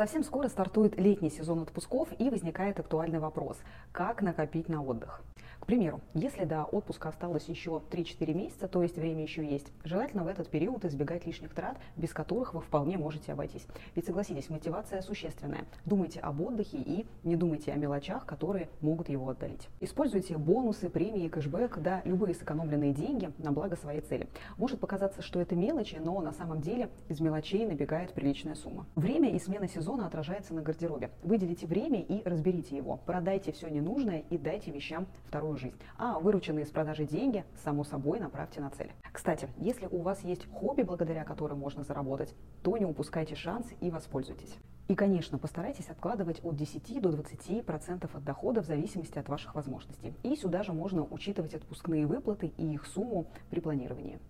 Совсем скоро стартует летний сезон отпусков и возникает актуальный вопрос – как накопить на отдых? К примеру, если до отпуска осталось еще 3-4 месяца, то есть время еще есть, желательно в этот период избегать лишних трат, без которых вы вполне можете обойтись. Ведь согласитесь, мотивация существенная. Думайте об отдыхе и не думайте о мелочах, которые могут его отдалить. Используйте бонусы, премии, кэшбэк, да любые сэкономленные деньги на благо своей цели. Может показаться, что это мелочи, но на самом деле из мелочей набегает приличная сумма. Время и смена сезона отражается на гардеробе. Выделите время и разберите его. Продайте все ненужное и дайте вещам вторую жизнь. А вырученные с продажи деньги, само собой, направьте на цель. Кстати, если у вас есть хобби, благодаря которым можно заработать, то не упускайте шанс и воспользуйтесь. И, конечно, постарайтесь откладывать от 10 до 20% от дохода в зависимости от ваших возможностей. И сюда же можно учитывать отпускные выплаты и их сумму при планировании.